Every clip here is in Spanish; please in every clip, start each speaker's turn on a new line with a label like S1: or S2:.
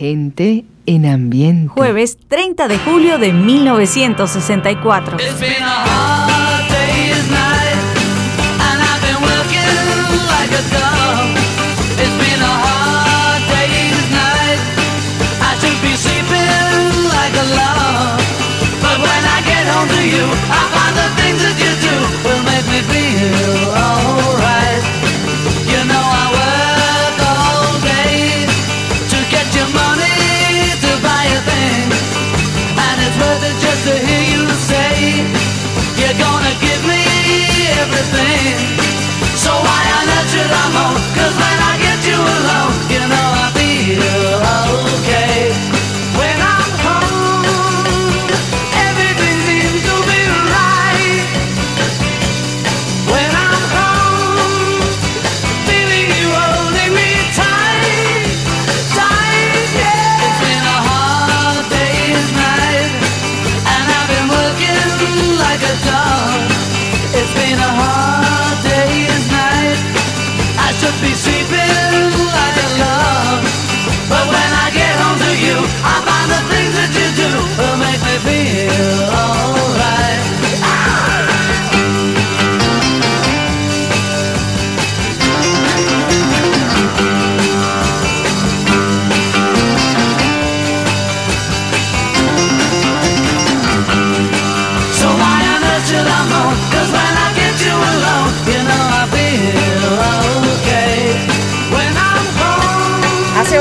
S1: Gente en ambiente.
S2: Jueves 30 de julio de 1964.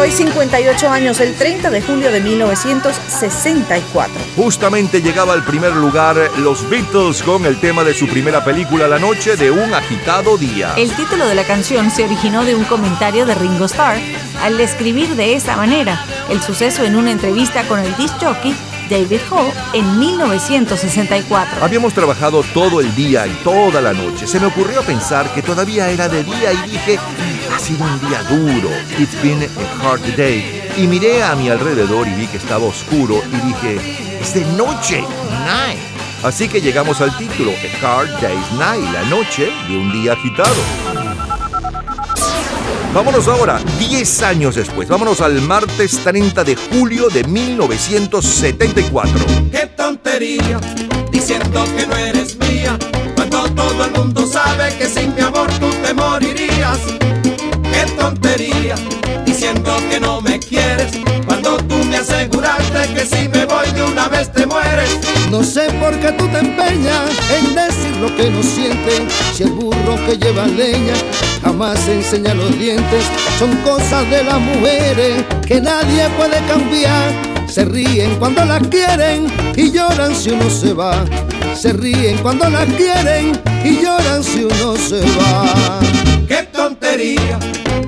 S3: Hoy 58 años, el 30 de julio de 1964.
S4: Justamente llegaba al primer lugar los Beatles con el tema de su primera película La noche de un agitado día.
S2: El título de la canción se originó de un comentario de Ringo Starr al describir de esa manera el suceso en una entrevista con el disc jockey David Hall en 1964.
S4: Habíamos trabajado todo el día y toda la noche. Se me ocurrió pensar que todavía era de día y dije, ha sido un día duro. It's been a hard day. Y miré a mi alrededor y vi que estaba oscuro y dije, es de noche, night. Así que llegamos al título, A Hard Day's Night, la noche de un día agitado. Vámonos ahora, 10 años después. Vámonos al martes 30 de julio de 1974.
S5: ¡Qué tontería! Diciendo que no eres mía, cuando todo el mundo sabe que sin mi amor tú te morirías tontería, diciendo que no me quieres, cuando tú me aseguraste que si me voy de una vez te mueres.
S6: No sé por qué tú te empeñas en decir lo que no sientes, si el burro que lleva leña jamás enseña los dientes, son cosas de las mujeres que nadie puede cambiar. Se ríen cuando las quieren y lloran si uno se va. Se ríen cuando las quieren y lloran si uno se va.
S5: ¡Qué tontería!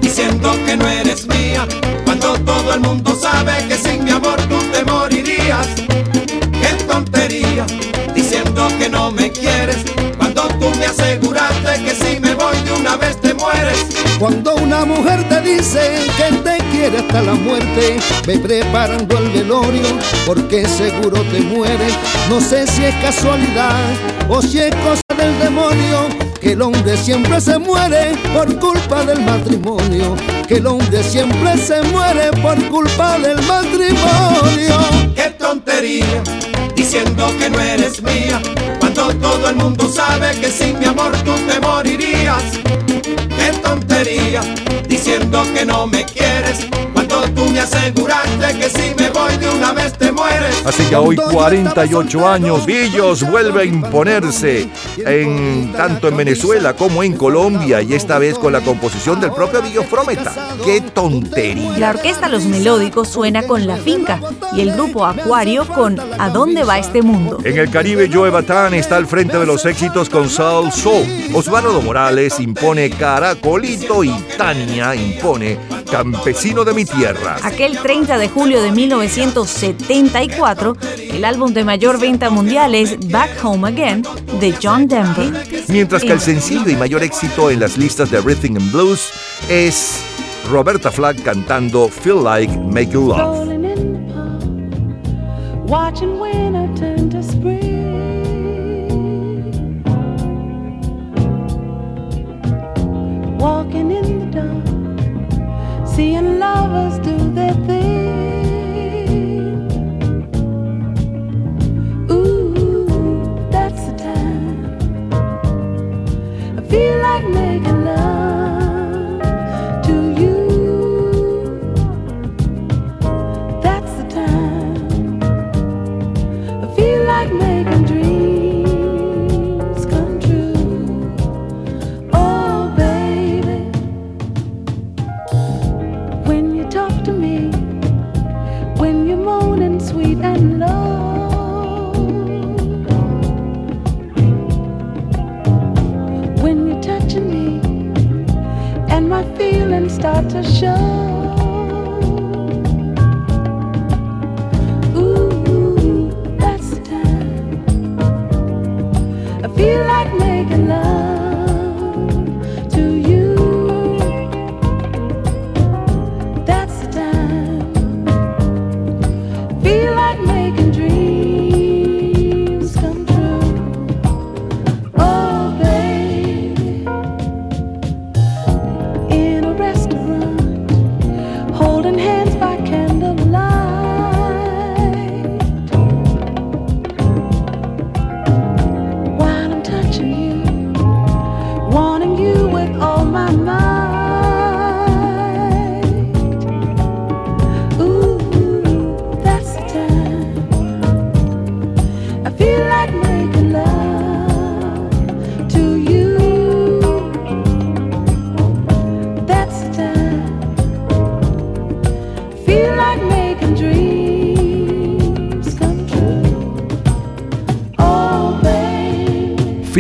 S5: diciendo que no eres mía, cuando todo el mundo sabe que sin mi amor tú te morirías. Qué tontería, diciendo que no me quieres, cuando tú me aseguraste
S6: Cuando una mujer te dice que te quiere hasta la muerte, ve preparando el velorio, porque seguro te mueres. No sé si es casualidad o si es cosa del demonio que el hombre siempre se muere por culpa del matrimonio, que el hombre siempre se muere por culpa del matrimonio.
S5: ¡Qué tontería! Diciendo que no eres mía, cuando todo el mundo sabe que sin mi amor tú te morirías. ¡Qué tontería! Diciendo que no me quieres, tú me aseguraste que si me voy de una vez te mueres.
S4: Así que hoy 48 años, Villos vuelve a imponerse en tanto en Venezuela como en Colombia y esta vez con la composición del propio Villos Frometa. ¡Qué tontería!
S2: La orquesta Los Melódicos suena con La Finca y el grupo Acuario con ¿A dónde va este mundo?
S4: En el Caribe, Joe Batán está al frente de los éxitos con Soul Soul. Osvaldo Morales impone Caracolito y Tania impone Campesino de mi tierra.
S2: Aquel 30 de julio de 1974, el álbum de mayor venta mundial es Back Home Again de John Denver.
S4: Mientras que el sencillo y mayor éxito en las listas de Rhythm and Blues es Roberta Flack cantando Feel Like Make You Love. Watching winter turn to spring.
S7: Walking in the dark, Seeing lovers do their thing. Ooh, that's the time. I feel like making.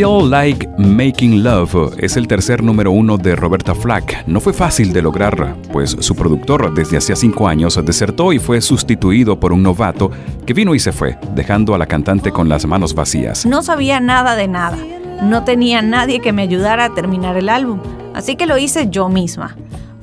S7: Love es el tercer número uno de Roberta Flack. No fue fácil de lograr, pues su productor desde hacía cinco años desertó y fue sustituido por un novato que vino y se fue, dejando a la cantante con las manos vacías.
S3: No sabía nada de nada. No tenía nadie que me ayudara a terminar el álbum, así que lo hice yo misma.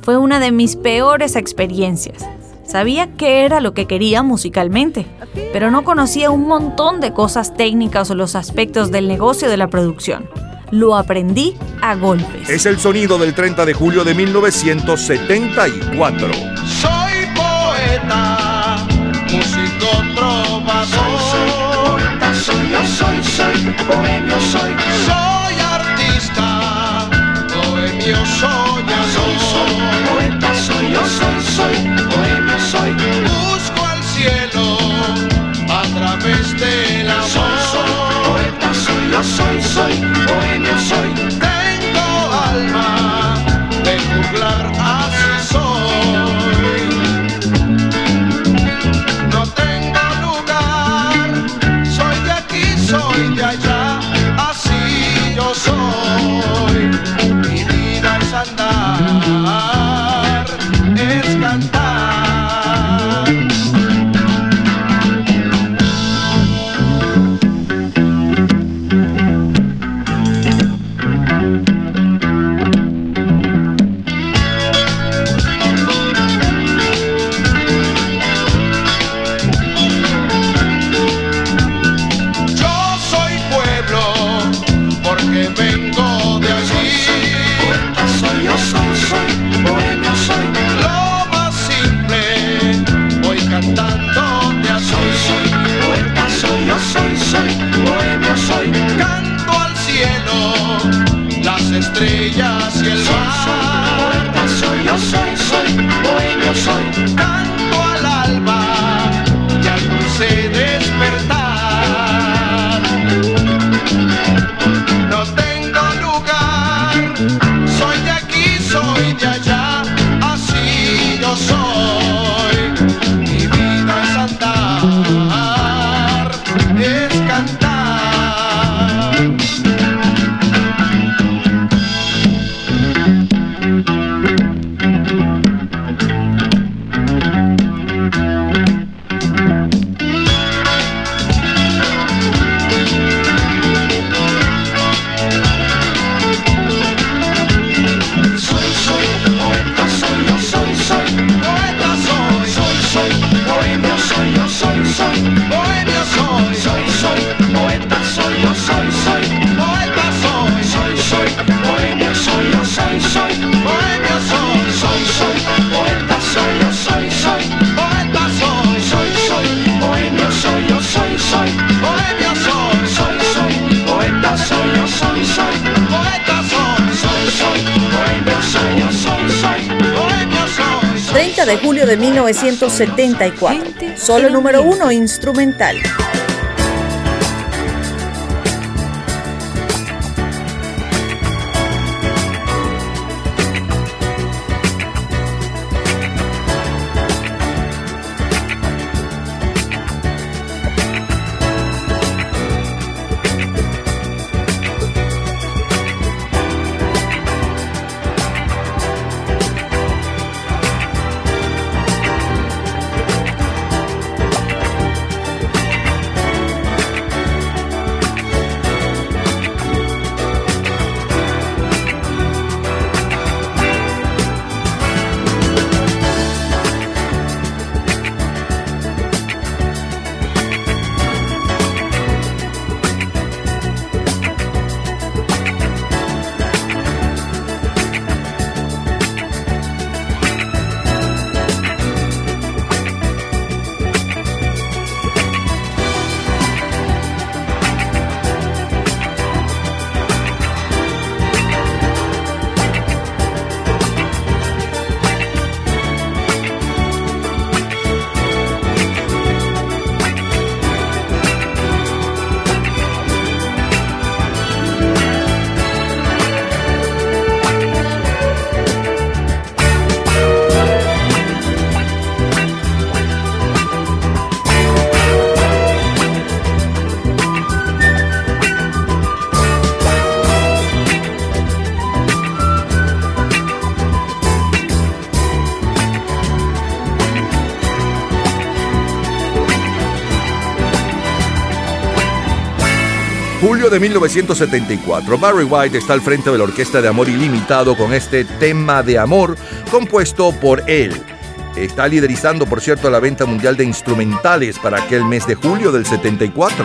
S3: Fue una de mis peores experiencias. Sabía qué era lo que quería musicalmente, pero no conocía un montón de cosas técnicas o los aspectos del negocio de la producción. Lo aprendí a golpes.
S4: Es el sonido del 30 de julio de 1974.
S8: Soy poeta, músico trovador. Soy, poeta, soy, yo soy, soy, bohemio soy. Soy artista, bohemio soy, soy, soy, soy,
S9: bohemio soy.
S3: 1974. Solo número uno instrumental.
S10: De 1974, Barry White está al frente de la Orquesta de Amor Ilimitado con este tema de amor compuesto por él. Está liderizando, por cierto, la venta mundial de instrumentales para aquel mes de julio del 74.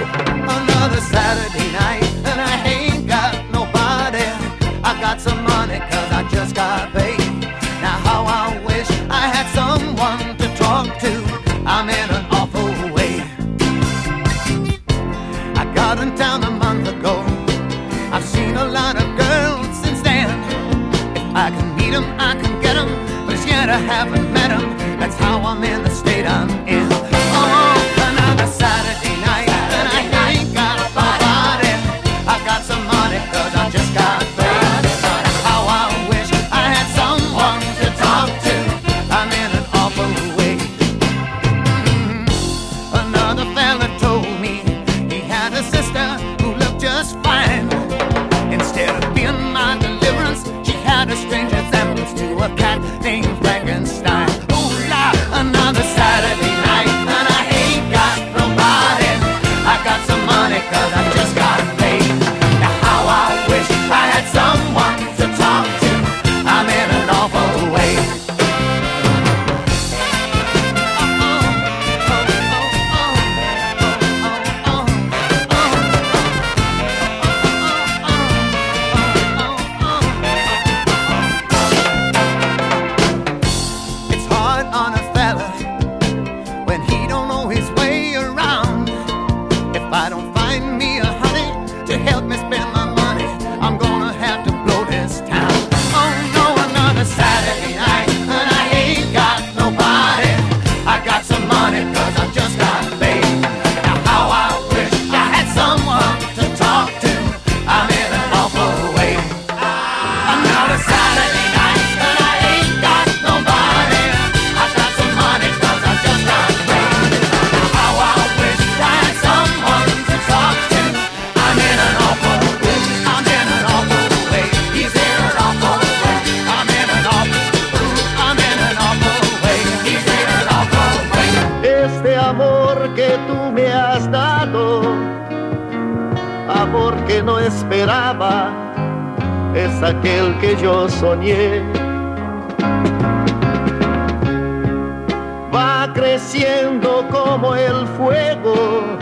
S11: Va creciendo como el fuego.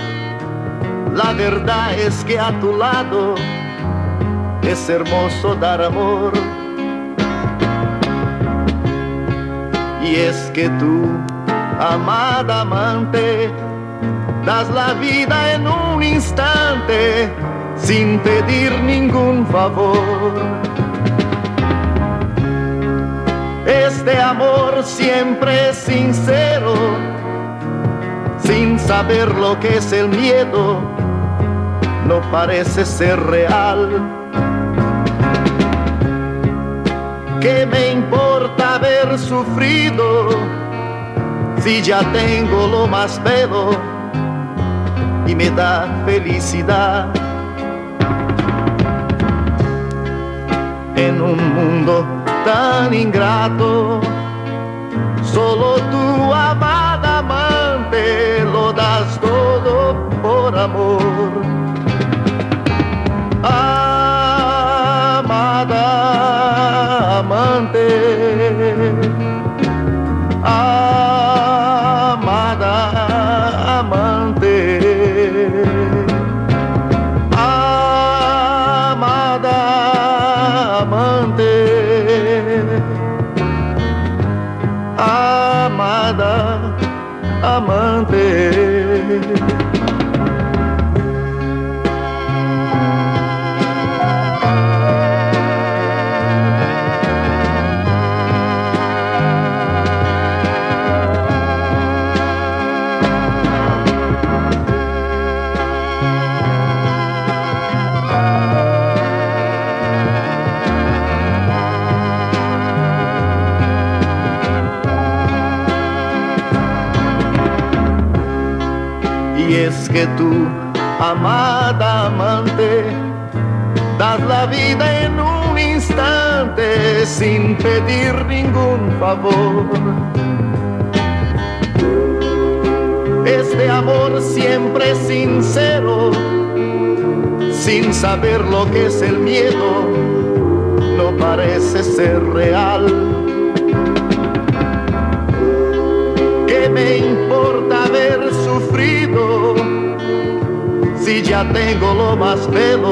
S11: La verdad es que a tu lado es hermoso dar amor. Y es que tú, amada amante, das la vida en un instante sin pedir ningún favor este amor siempre sincero, sin saber lo que es el miedo, no parece ser real. ¿Qué me importa haber sufrido si ya tengo lo más bello y me da felicidad? En un mundo tan ingrato. Solo tu amada amante lo das todo por sin pedir ningún favor. Este amor siempre sincero, sin saber lo que es el miedo, no parece ser real. ¿Qué me importa haber sufrido si ya tengo lo más bello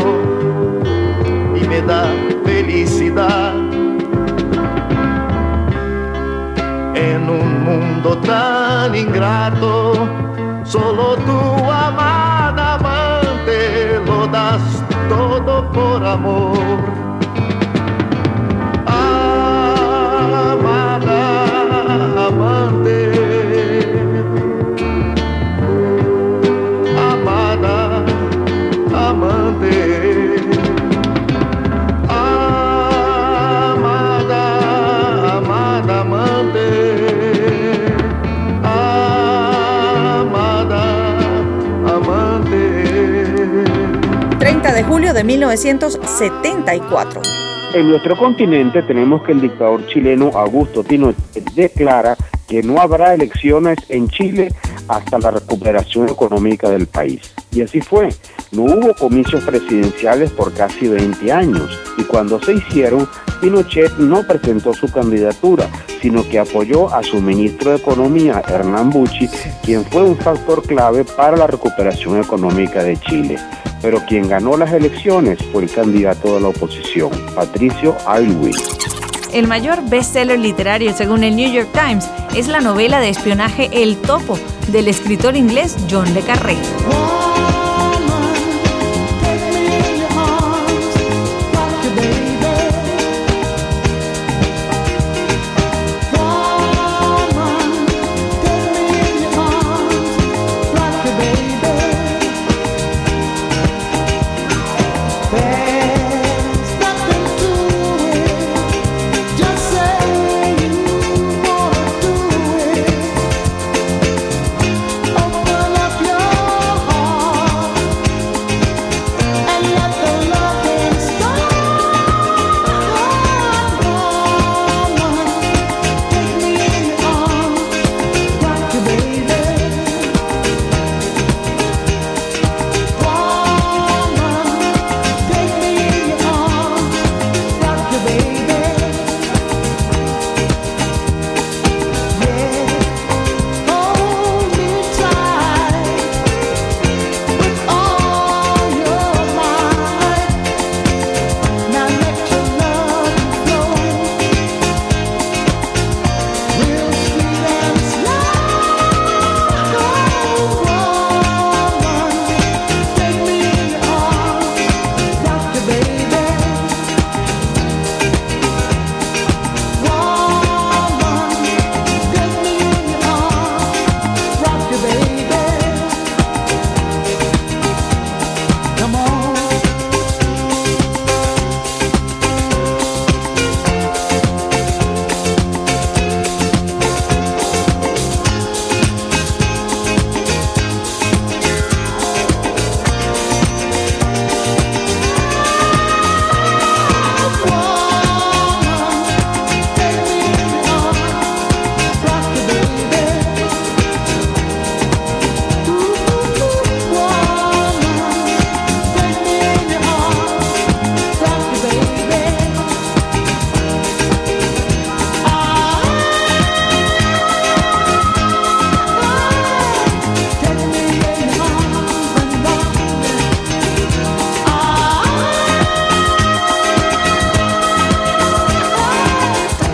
S11: y me da felicidad? Mundo tan ingrato, solo tu amada amante lo das todo por amor.
S12: 1974.
S13: En nuestro continente tenemos que el dictador chileno Augusto Pinochet declara que no habrá elecciones en Chile hasta la recuperación económica del país. Y así fue. No hubo comicios presidenciales por casi 20 años y cuando se hicieron, Pinochet no presentó su candidatura, sino que apoyó a su ministro de Economía, Hernán Bucci, quien fue un factor clave para la recuperación económica de Chile. Pero quien ganó las elecciones fue el candidato de la oposición, Patricio Aylwin.
S3: El mayor bestseller literario, según el New York Times, es la novela de espionaje El Topo, del escritor inglés John Le Carré.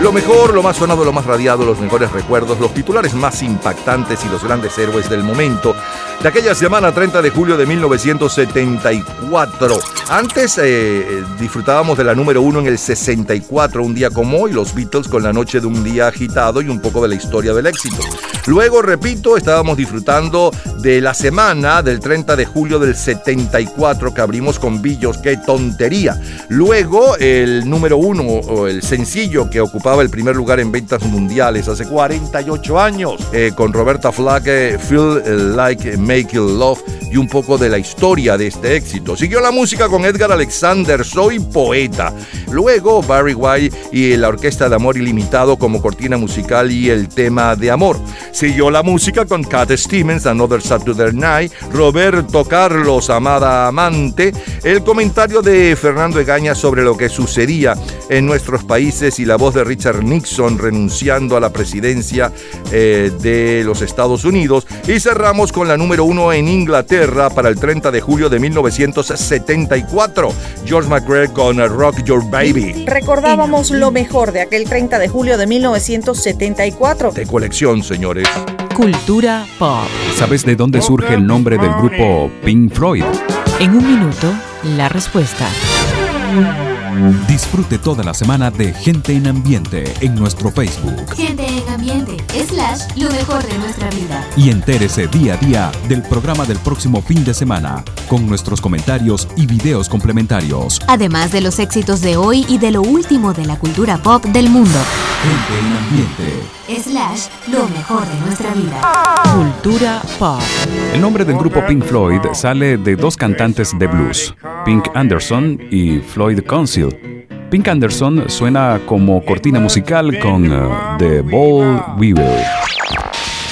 S4: Lo mejor, lo más sonado, lo más radiado, los mejores recuerdos, los titulares más impactantes y los grandes héroes del momento de aquella semana 30 de julio de 1974. Antes eh, disfrutábamos de la número uno en el 64, un día como hoy, los Beatles con la noche de un día agitado y un poco de la historia del éxito. Luego, repito, estábamos disfrutando de la semana del 30 de julio del 74 que abrimos con Billos, qué tontería. Luego, el número uno, o el sencillo que ocupaba el primer lugar en ventas mundiales hace 48 años, eh, con Roberta Flack, Feel Like Making Love y un poco de la historia de este éxito. Siguió la música con Edgar Alexander, Soy Poeta. Luego, Barry White y la Orquesta de Amor Ilimitado como cortina musical y el tema de amor. Siguió la música con Cat Stevens, Another Saturday Night, Roberto Carlos, Amada Amante, el comentario de Fernando Egaña sobre lo que sucedía en nuestros países y la voz de Richard Nixon renunciando a la presidencia eh, de los Estados Unidos. Y cerramos con la número uno en Inglaterra para el 30 de julio de 1974, George McRae con Rock Your Baby.
S3: Recordábamos lo mejor de aquel 30 de julio de 1974.
S4: De colección, señores.
S12: Cultura pop.
S14: ¿Sabes de dónde surge el nombre del grupo Pink Floyd?
S12: En un minuto, la respuesta.
S14: Disfrute toda la semana de Gente en Ambiente en nuestro Facebook.
S15: Gente en Ambiente, slash, lo mejor de nuestra vida.
S14: Y entérese día a día del programa del próximo fin de semana, con nuestros comentarios y videos complementarios.
S15: Además de los éxitos de hoy y de lo último de la cultura pop del mundo.
S14: Gente en Ambiente.
S15: Slash, lo mejor de nuestra vida.
S12: Cultura pop.
S14: El nombre del grupo Pink Floyd sale de dos cantantes de blues, Pink Anderson y Floyd Council. Pink Anderson suena como cortina musical con uh, The Ball Weaver.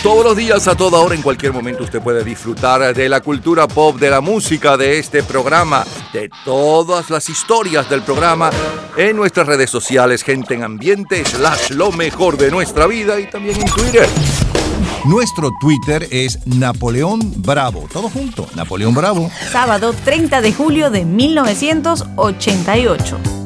S4: Todos los días, a toda hora, en cualquier momento, usted puede disfrutar de la cultura pop, de la música, de este programa, de todas las historias del programa en nuestras redes sociales, gente en ambiente, slash lo mejor de nuestra vida y también en Twitter.
S16: Nuestro Twitter es Napoleón Bravo. Todo junto, Napoleón Bravo.
S6: Sábado 30 de julio de 1988.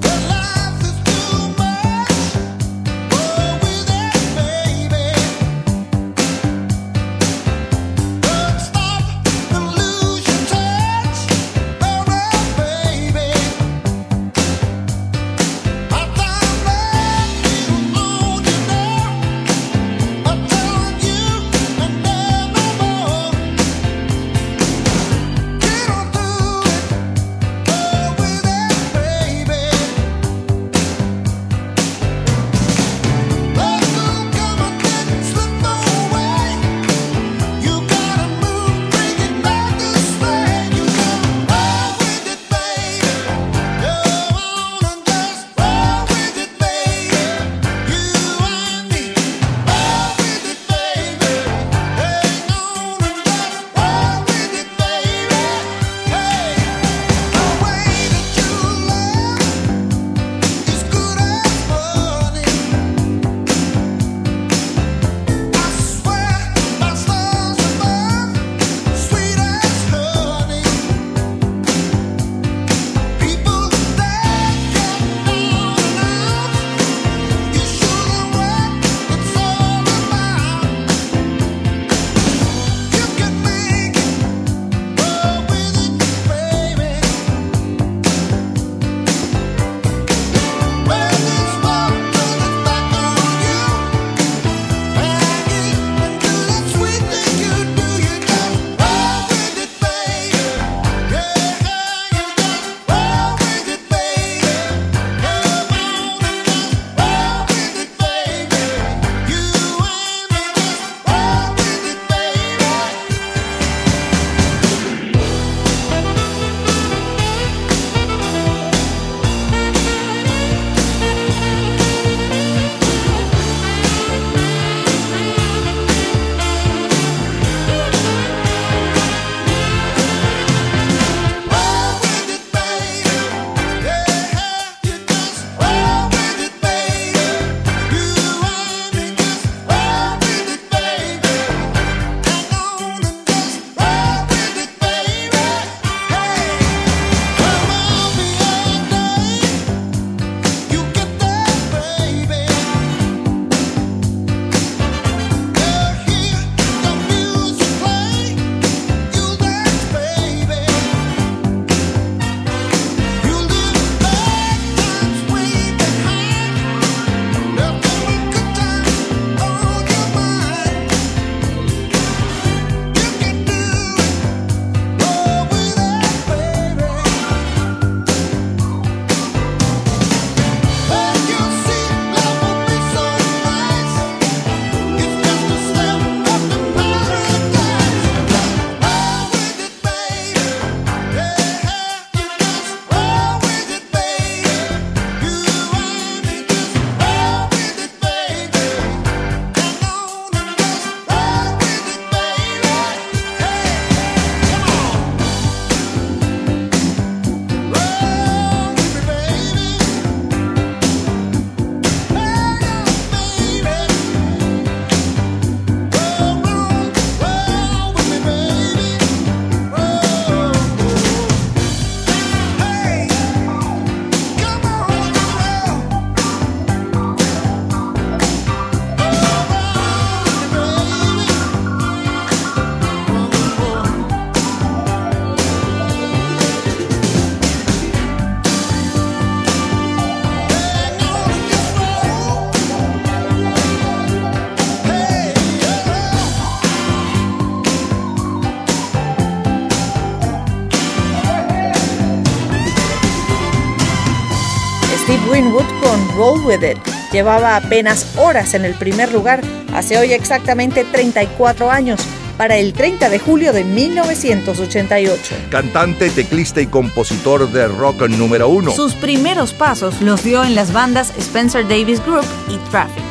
S12: Roll With It llevaba apenas horas en el primer lugar hace hoy exactamente 34 años para el 30 de julio de 1988.
S4: Cantante, teclista y compositor de rock número uno.
S3: Sus primeros pasos los dio en las bandas Spencer Davis Group y Traffic,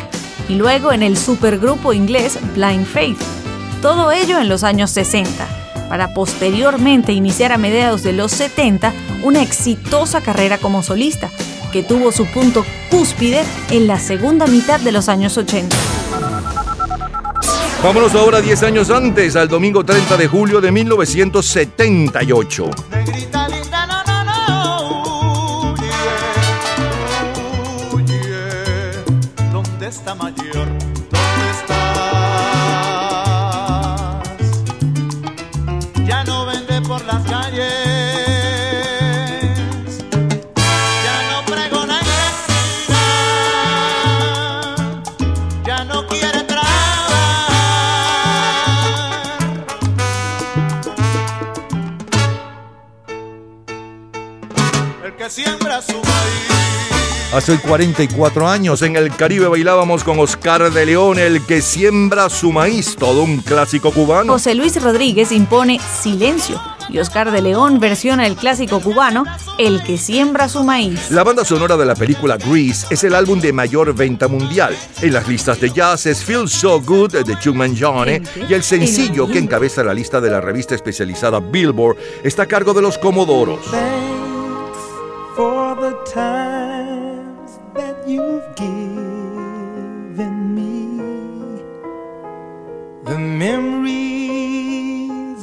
S3: y luego en el supergrupo inglés Blind Faith. Todo ello en los años 60, para posteriormente iniciar a mediados de los 70 una exitosa carrera como solista, que tuvo su punto cúspide en la segunda mitad de los años 80.
S4: Vámonos ahora 10 años antes, al domingo 30 de julio de 1978.
S17: ¿Dónde está mayor?
S4: Hace 44 años en el Caribe bailábamos con Oscar de León, el que siembra su maíz, todo un clásico cubano.
S3: José Luis Rodríguez impone Silencio y Oscar de León versiona el clásico cubano El que siembra su maíz.
S4: La banda sonora de la película Grease es el álbum de mayor venta mundial. En las listas de jazz es Feel So Good de Chuck Mangione y el sencillo que encabeza la lista de la revista especializada Billboard está a cargo de los Comodoros.
S18: You've given me. The memories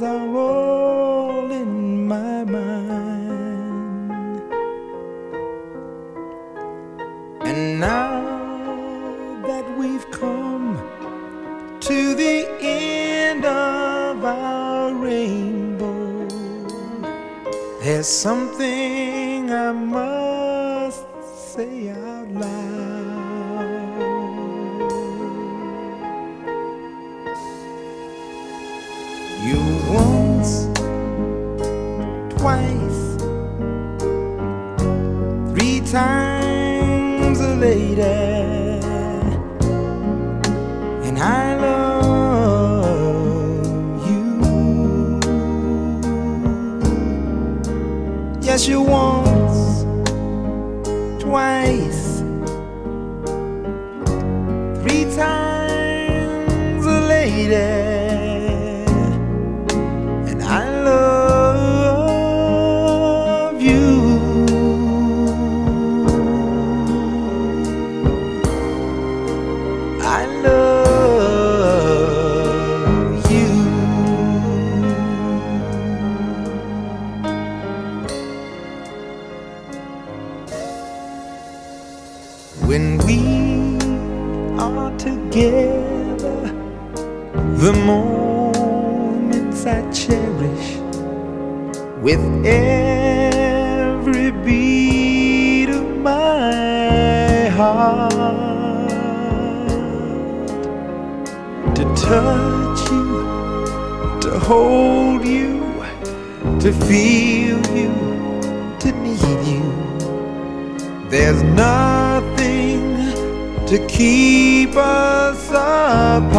S18: are all in my mind. And now that we've come to the end of our rainbow, there's something I must say out loud. You once, twice, three times a lady, and I love you. Yes, you once, with every beat of my heart to touch you, to hold you, to feel you, to need you. There's nothing to keep us apart.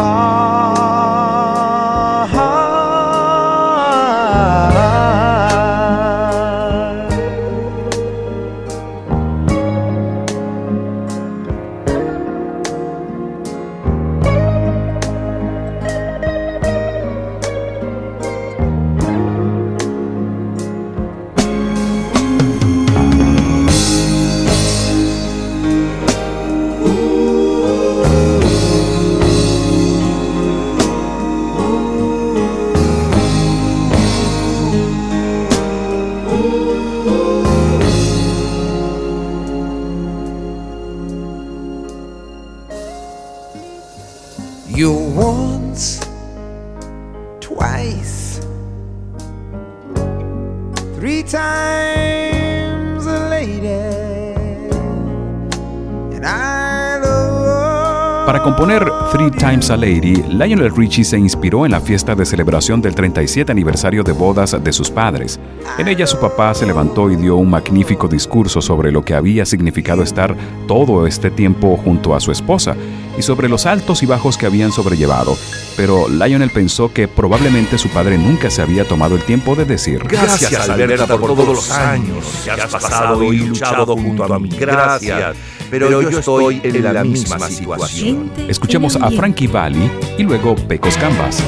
S10: Para componer Three Times a Lady, Lionel Richie se inspiró en la fiesta de celebración del 37 aniversario de bodas de sus padres. En ella su papá se levantó y dio un magnífico discurso sobre lo que había significado estar todo este tiempo junto a su esposa y sobre los altos y bajos que habían sobrellevado. Pero Lionel pensó que probablemente su padre nunca se había tomado el tiempo de decir
S4: Gracias, Alberta, por todos los años que has pasado y luchado junto a mí. Gracias pero yo estoy en la misma situación.
S10: Escuchemos a Frankie Valli y luego Pecos Canvas.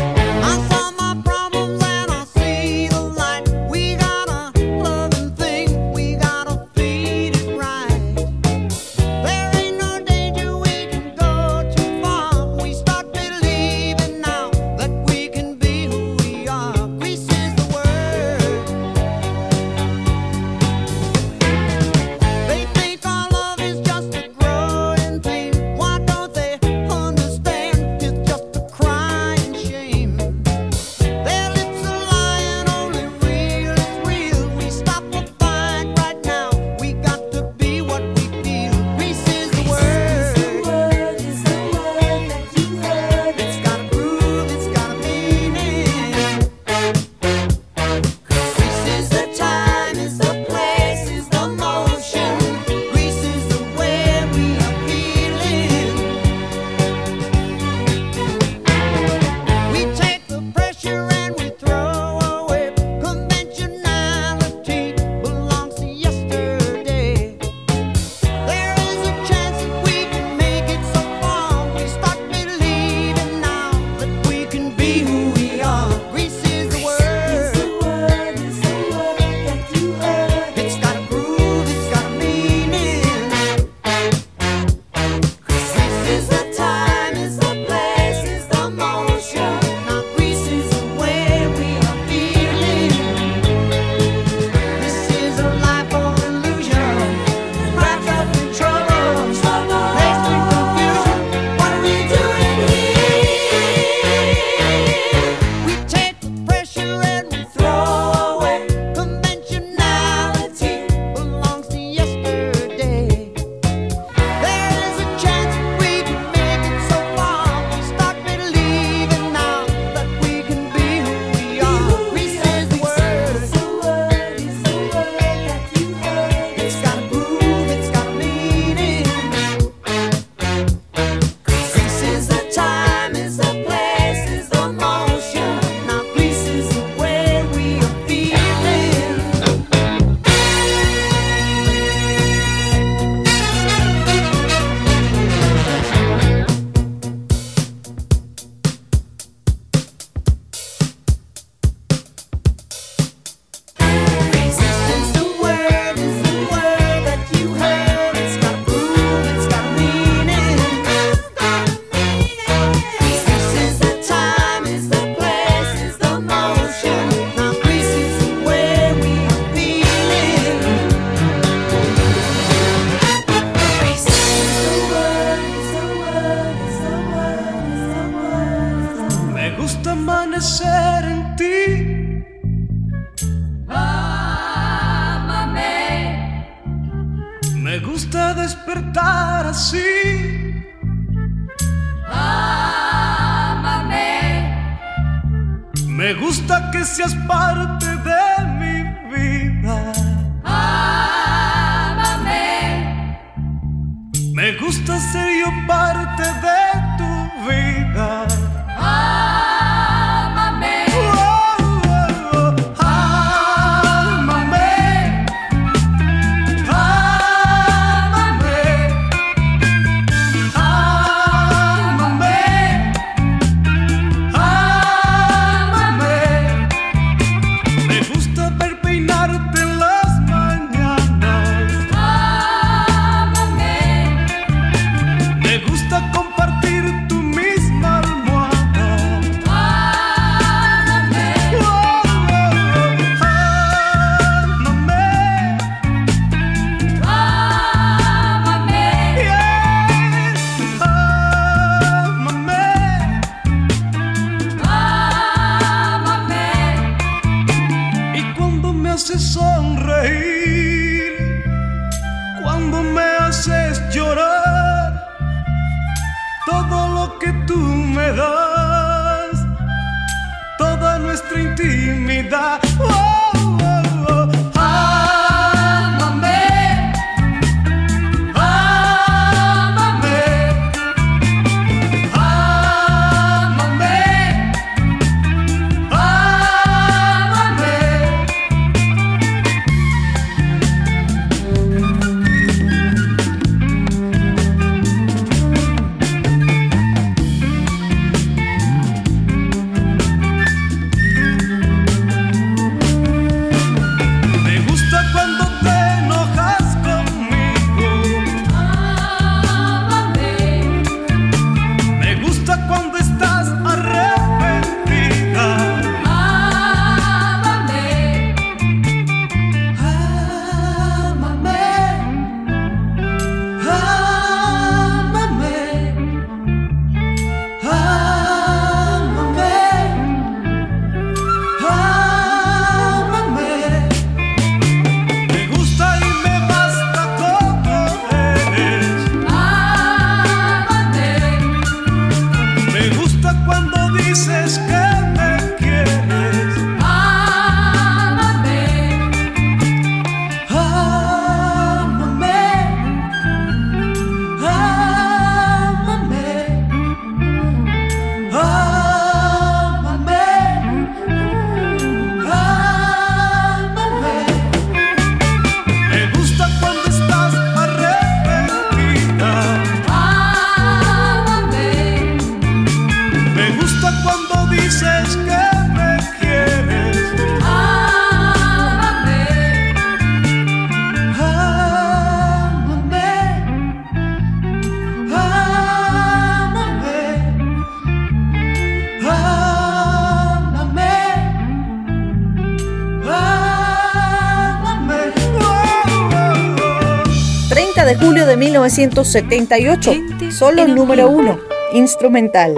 S12: 1978, solo número uno, instrumental.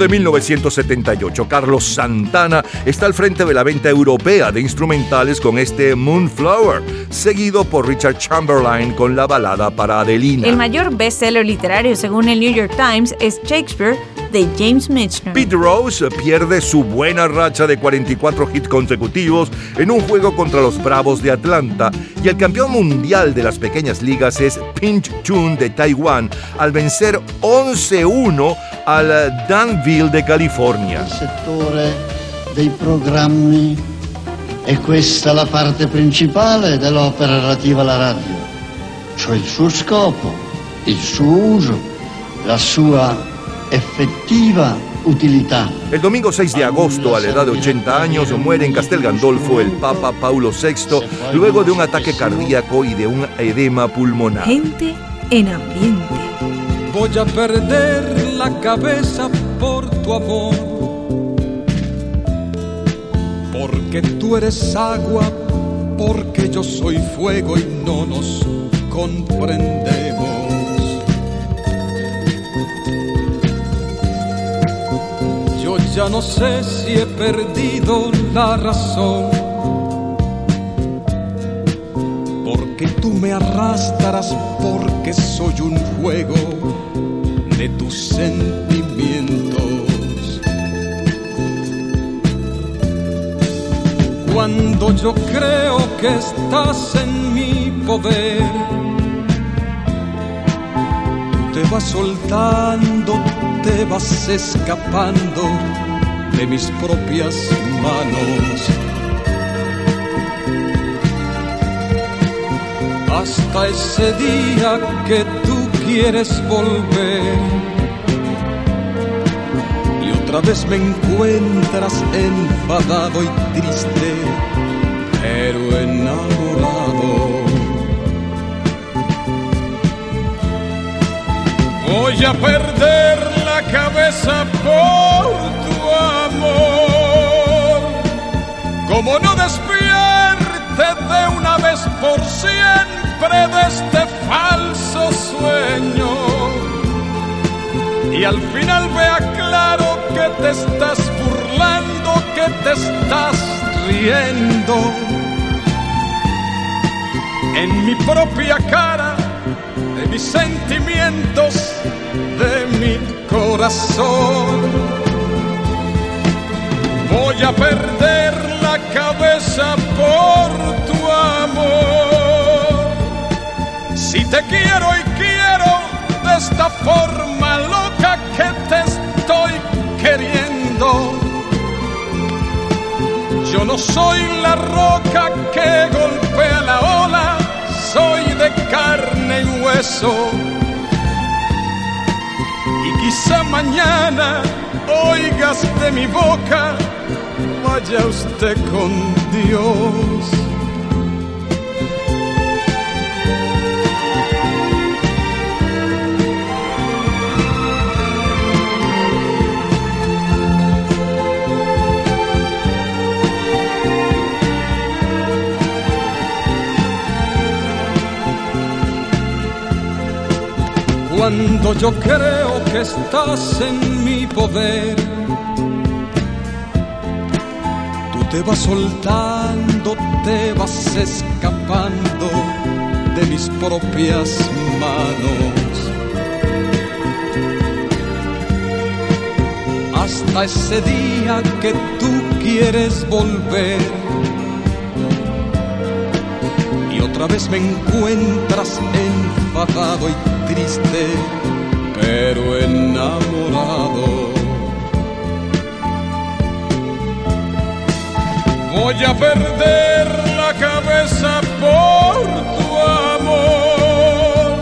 S4: De 1978, Carlos Santana está al frente de la venta europea de instrumentales con este Moonflower, seguido por Richard Chamberlain con la balada para Adelina.
S3: El mayor bestseller literario según el New York Times es Shakespeare de James Michener.
S4: Pete Rose pierde su buena racha de 44 hits consecutivos en un juego contra los Bravos de Atlanta y el campeón mundial de las pequeñas ligas es Pinch Chun de Taiwán al vencer 11-1 al Danville de California.
S19: settore dei programmi e questa la parte principale dell'opera relativa alla radio, cioè il suo scopo, il suo uso, la sua effettiva utilità.
S4: El domingo 6 de agosto, a la edad de 80 años, muere en Castel Gandolfo el Papa Paulo VI luego de un ataque cardíaco y de un edema pulmonar.
S1: Gente en ambiente.
S18: Voy a perder la cabeza por tu amor.
S20: Porque tú eres agua, porque yo soy fuego y no nos comprendemos. Yo ya no sé si he perdido la razón. Porque tú me arrastras porque soy un juego de tus sentimientos. Cuando yo creo que estás en mi poder, te vas soltando, te vas escapando de mis propias manos. Hasta ese día que tú quieres volver y otra vez me encuentras enfadado y triste, pero enamorado. Voy a perder la cabeza por tu amor. Como no despierte Y al final vea claro que te estás burlando, que te estás riendo. En mi propia cara de mis sentimientos, de mi corazón. Voy a perder la cabeza por tu amor. Si te quiero y quiero de esta forma No soy la roca que golpea la ola soy de carne y hueso. Y quizá mañana oigas de mi boca, vaya usted con Dios. Cuando yo creo que estás en mi poder, tú te vas soltando, te vas escapando de mis propias manos. Hasta ese día que tú quieres volver y otra vez me encuentras enfadado y triste, pero enamorado. Voy a perder la cabeza por tu amor.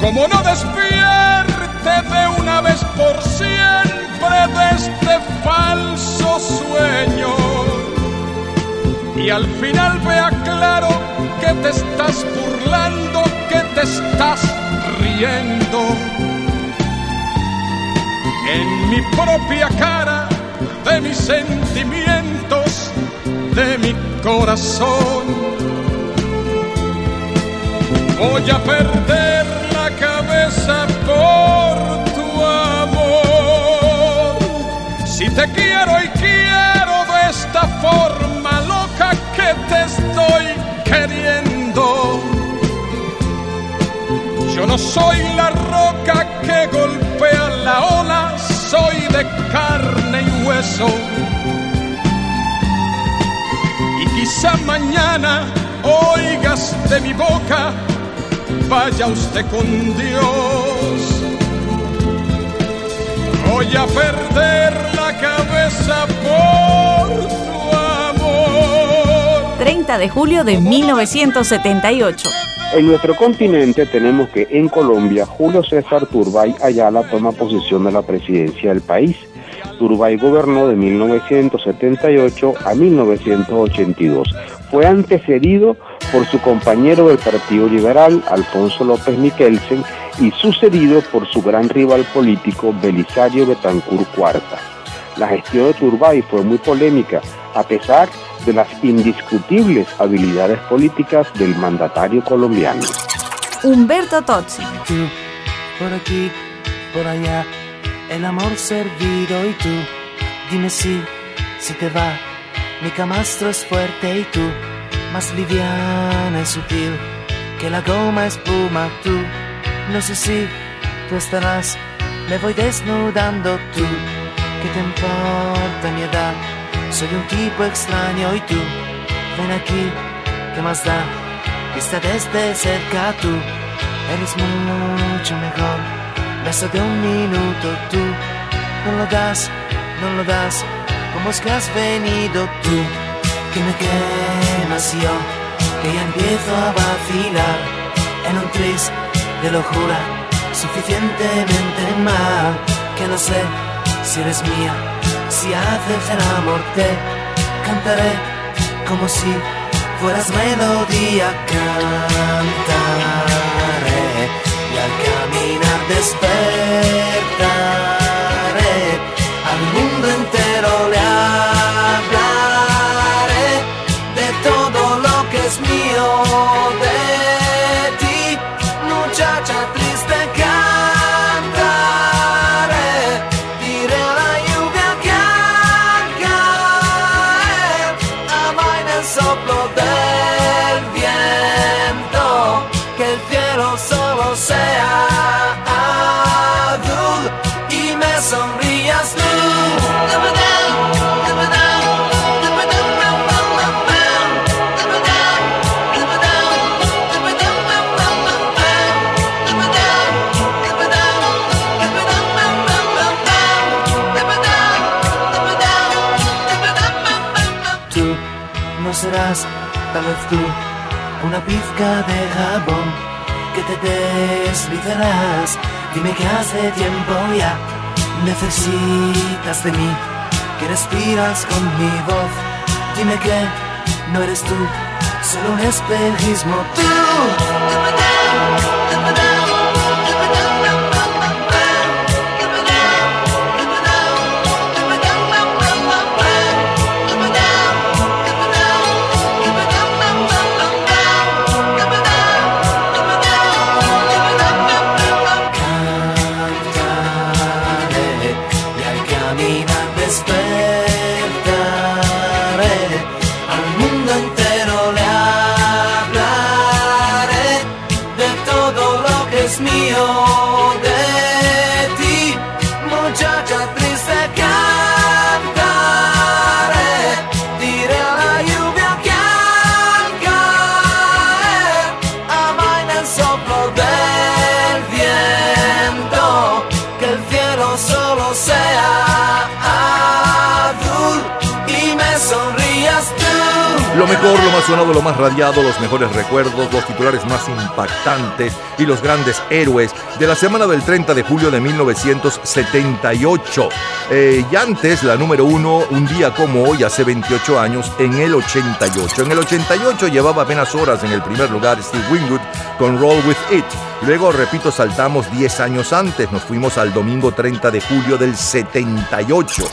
S20: Como no despierte de una vez por siempre de este falso sueño. Y al final vea claro que te estás burlando, que te estás riendo. En mi propia cara de mis sentimientos, de mi corazón. Voy a perder la cabeza por tu amor. Si te quiero y quiero de esta forma loca que te estoy queriendo. Yo no soy la roca que golpea la ola, soy de carne y hueso. Y quizá mañana oigas de mi boca, vaya usted con Dios. Voy a perder la cabeza por tu amor.
S3: 30 de julio de 1978.
S13: En nuestro continente tenemos que en Colombia Julio César Turbay Ayala toma posesión de la presidencia del país. Turbay gobernó de 1978 a 1982. Fue antecedido por su compañero del Partido Liberal, Alfonso López Miquelsen, y sucedido por su gran rival político, Belisario Betancur Cuarta. La gestión de Turbay fue muy polémica, a pesar de las indiscutibles habilidades políticas del mandatario colombiano.
S3: Humberto Tozzi.
S2: Tú, por aquí, por allá, el amor servido y tú, dime si, si te va, mi camastro es fuerte y tú, más liviana y sutil, que la goma espuma tú, no sé si tú estarás, me voy desnudando tú, ¿qué te importa mi edad? Soy un tipo extraño y tú, ven aquí, ¿qué más da? Vista desde cerca tú, eres mucho mejor. Beso de un minuto tú, no lo das, no lo das. ¿Cómo es que has venido tú? Que me quemas yo, que ya empiezo a vacilar en un tris de locura suficientemente mal que no sé si eres mía, si haces el amor te cantaré como si fueras melodía. Cantaré y al caminar despertaré tú, una pizca de jabón que te deslizarás. Dime que hace tiempo ya necesitas de mí, que respiras con mi voz. Dime que no eres tú, solo un espejismo. Tú.
S4: Mejor, lo más sonado, lo más radiado, los mejores recuerdos, los titulares más impactantes y los grandes héroes de la semana del 30 de julio de 1978. Eh, y antes, la número uno, un día como hoy, hace 28 años, en el 88. En el 88 llevaba apenas horas en el primer lugar Steve Wingwood con Roll With It. Luego, repito, saltamos 10 años antes, nos fuimos al domingo 30 de julio del 78.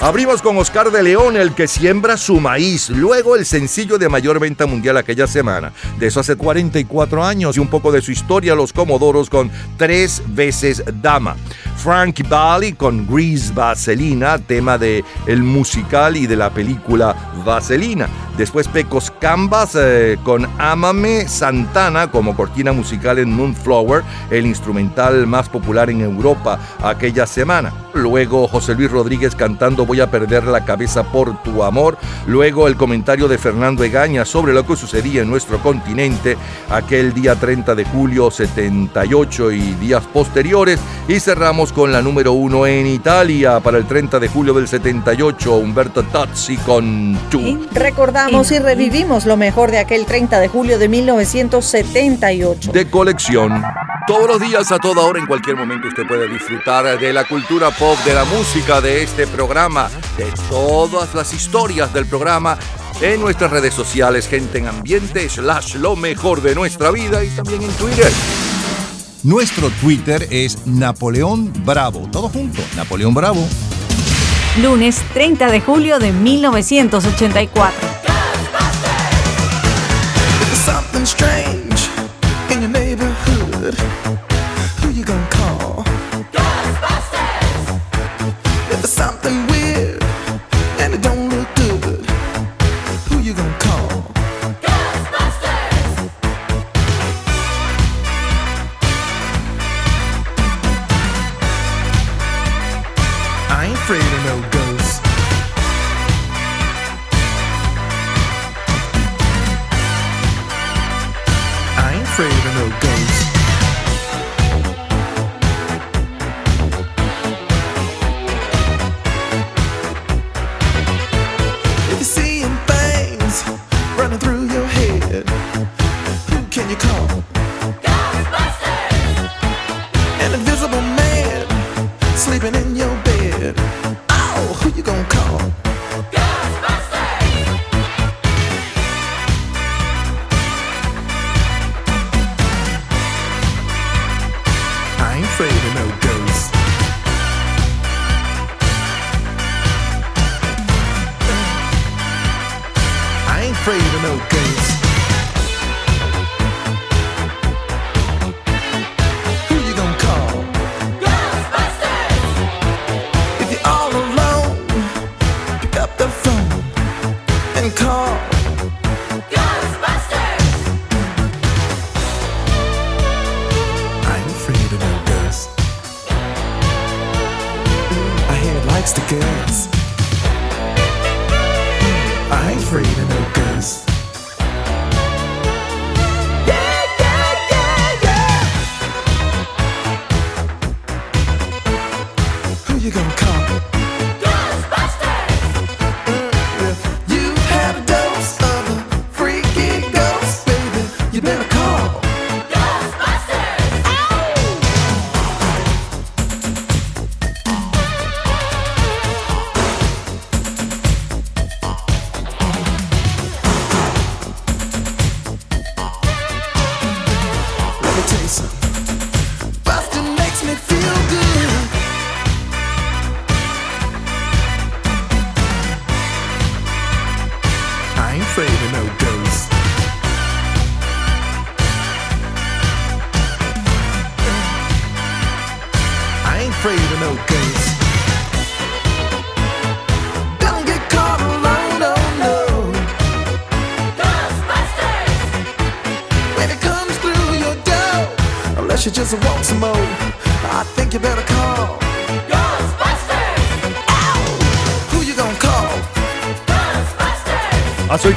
S4: Abrimos con Oscar de León, el que siembra su maíz. Luego el sencillo de mayor venta mundial aquella semana. De eso hace 44 años y un poco de su historia, los Comodoros con tres veces Dama. Frankie Valli con Grease Vaselina, tema de el musical y de la película Vaselina. Después Pecos Canvas eh, con Ámame Santana como cortina musical en Moonflower, el instrumental más popular en Europa aquella semana. Luego José Luis Rodríguez cantando Voy a perder la cabeza por tu amor. Luego el comentario de Fernando Egaña sobre lo que sucedía en nuestro continente aquel día 30 de julio 78 y días posteriores. Y cerramos con la número uno en Italia para el 30 de julio del 78, Humberto Tozzi con Tu.
S12: Recordamos y revivimos lo mejor de aquel 30 de julio de 1978.
S4: de colección. Todos los días, a toda hora, en cualquier momento, usted puede disfrutar de la cultura pop, de la música, de este programa, de todas las historias del programa en nuestras redes sociales, gente en ambiente, slash lo mejor de nuestra vida y también en Twitter.
S21: Nuestro Twitter es Napoleón Bravo. Todo junto, Napoleón Bravo.
S22: lunes 30 de julio de 1984.
S4: Hace hoy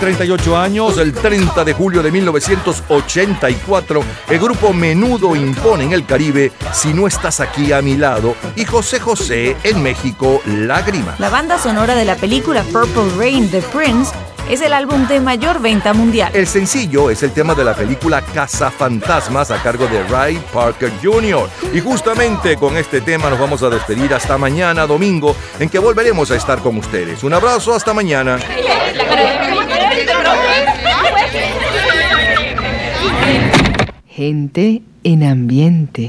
S4: 38 años, el 30 de julio de 1984, el grupo Menudo impone en el Caribe Si no estás aquí a mi lado y José José en México Lágrima.
S22: La banda sonora de la película Purple Rain de Prince es el álbum de mayor venta mundial.
S4: El sencillo es el tema de la película Casa Fantasmas a cargo de Ray Parker Jr. Y justamente con este tema nos vamos a despedir hasta mañana domingo en que volveremos a estar con ustedes. Un abrazo, hasta mañana.
S1: Gente en ambiente.